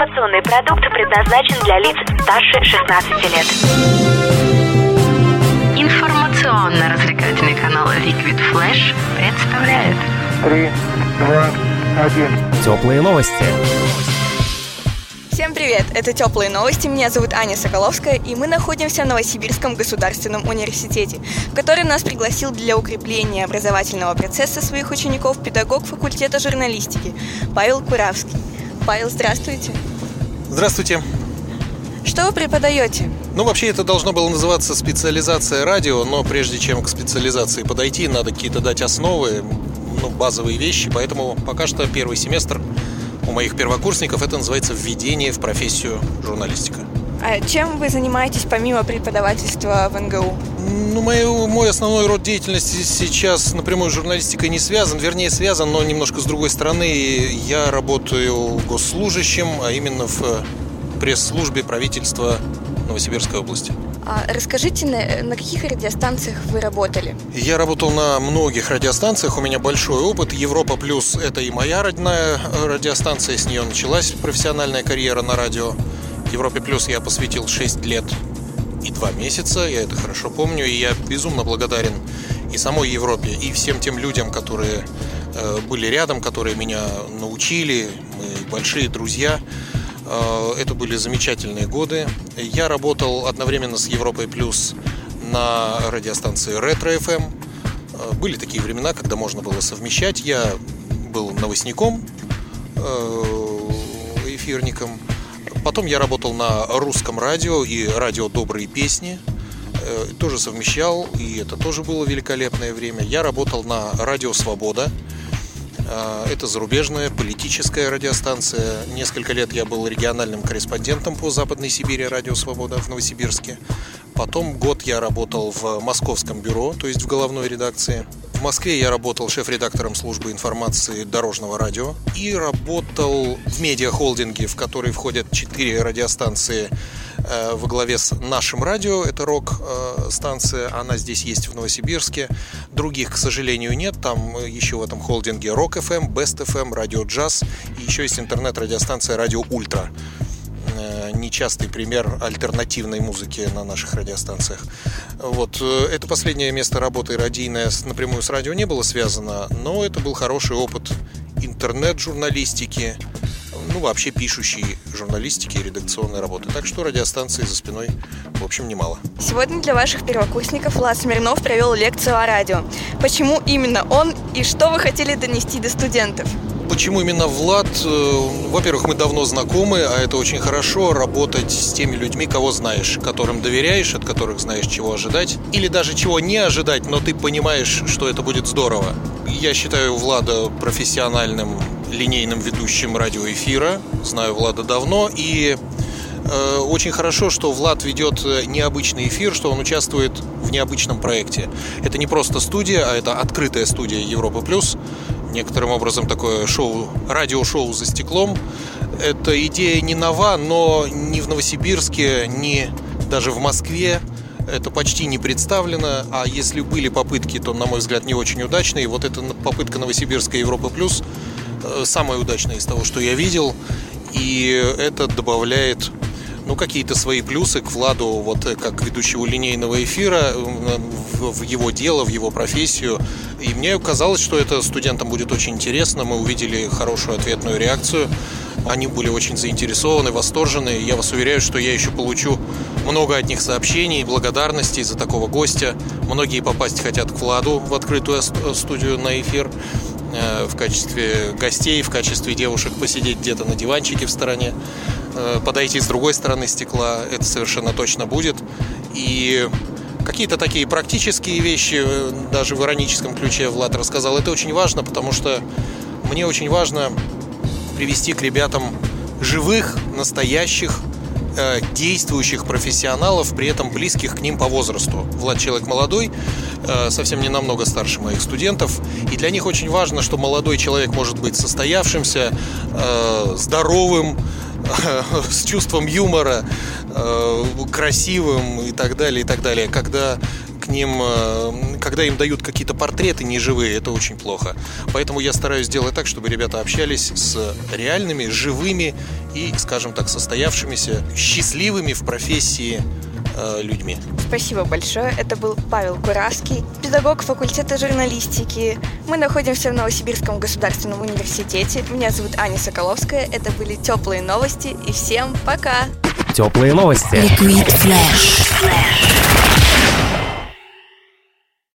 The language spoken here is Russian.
Информационный продукт предназначен для лиц старше 16 лет. Информационно-развлекательный канал Liquid Flash представляет Три, два, один. Теплые новости. Всем привет! Это «Теплые новости». Меня зовут Аня Соколовская, и мы находимся в Новосибирском государственном университете, в который нас пригласил для укрепления образовательного процесса своих учеников педагог факультета журналистики Павел Куравский. Павел, здравствуйте. Здравствуйте. Что вы преподаете? Ну, вообще это должно было называться специализация радио, но прежде чем к специализации подойти, надо какие-то дать основы, ну, базовые вещи, поэтому пока что первый семестр у моих первокурсников это называется введение в профессию журналистика. А чем вы занимаетесь помимо преподавательства в НГУ? Ну, мой, мой основной род деятельности сейчас напрямую с журналистикой не связан, вернее связан, но немножко с другой стороны. Я работаю госслужащим, а именно в пресс-службе правительства Новосибирской области. А расскажите, на, на каких радиостанциях вы работали? Я работал на многих радиостанциях, у меня большой опыт. Европа Плюс – это и моя родная радиостанция, с нее началась профессиональная карьера на радио. Европе Плюс я посвятил 6 лет и 2 месяца, я это хорошо помню, и я безумно благодарен и самой Европе, и всем тем людям, которые э, были рядом, которые меня научили, мы большие друзья. Э, это были замечательные годы. Я работал одновременно с Европой Плюс на радиостанции Ретро FM. Э, были такие времена, когда можно было совмещать. Я был новостником, эфирником. Потом я работал на русском радио и радио «Добрые песни». Тоже совмещал, и это тоже было великолепное время. Я работал на радио «Свобода», это зарубежная политическая радиостанция. Несколько лет я был региональным корреспондентом по Западной Сибири «Радио Свобода» в Новосибирске. Потом год я работал в московском бюро, то есть в головной редакции. В Москве я работал шеф-редактором службы информации дорожного радио и работал в медиахолдинге, в который входят четыре радиостанции э, во главе с нашим радио, это рок-станция, она здесь есть в Новосибирске. Других, к сожалению, нет. Там еще в этом холдинге Rock FM, Best FM, Радио Джаз и еще есть интернет-радиостанция Радио Ультра нечастый пример альтернативной музыки на наших радиостанциях. Вот. Это последнее место работы радийное напрямую с радио не было связано, но это был хороший опыт интернет-журналистики, ну, вообще пишущей журналистики и редакционной работы. Так что радиостанции за спиной, в общем, немало. Сегодня для ваших первокурсников Влад Смирнов провел лекцию о радио. Почему именно он и что вы хотели донести до студентов? Почему именно Влад? Во-первых, мы давно знакомы, а это очень хорошо работать с теми людьми, кого знаешь, которым доверяешь, от которых знаешь, чего ожидать, или даже чего не ожидать, но ты понимаешь, что это будет здорово. Я считаю Влада профессиональным линейным ведущим радиоэфира, знаю Влада давно, и э, очень хорошо, что Влад ведет необычный эфир, что он участвует в необычном проекте. Это не просто студия, а это открытая студия Европа Плюс, некоторым образом такое шоу, радиошоу за стеклом. Эта идея не нова, но ни в Новосибирске, ни даже в Москве это почти не представлено, а если были попытки, то, на мой взгляд, не очень удачные. Вот эта попытка Новосибирской Европы Плюс самая удачная из того, что я видел, и это добавляет ну, какие-то свои плюсы к Владу, вот э, как ведущего линейного эфира, в, в его дело, в его профессию. И мне казалось, что это студентам будет очень интересно. Мы увидели хорошую ответную реакцию. Они были очень заинтересованы, восторжены. Я вас уверяю, что я еще получу много от них сообщений, благодарностей за такого гостя. Многие попасть хотят к Владу в открытую студию на эфир в качестве гостей, в качестве девушек посидеть где-то на диванчике в стороне. Э, подойти с другой стороны стекла, это совершенно точно будет. И какие-то такие практические вещи, э, даже в ироническом ключе Влад рассказал, это очень важно, потому что мне очень важно привести к ребятам живых, настоящих, э, действующих профессионалов, при этом близких к ним по возрасту. Влад человек молодой, совсем не намного старше моих студентов, и для них очень важно, что молодой человек может быть состоявшимся, здоровым, с чувством юмора, э, красивым и так далее, и так далее. Когда к ним, э, когда им дают какие-то портреты неживые, это очень плохо. Поэтому я стараюсь сделать так, чтобы ребята общались с реальными, живыми и, скажем так, состоявшимися, счастливыми в профессии э, людьми. Спасибо большое. Это был Павел Куравский, педагог факультета журналистики. Мы находимся в Новосибирском государственном университете. Меня зовут Аня Соколовская. Это были теплые новости. И всем пока! Теплые новости. Liquid Flash.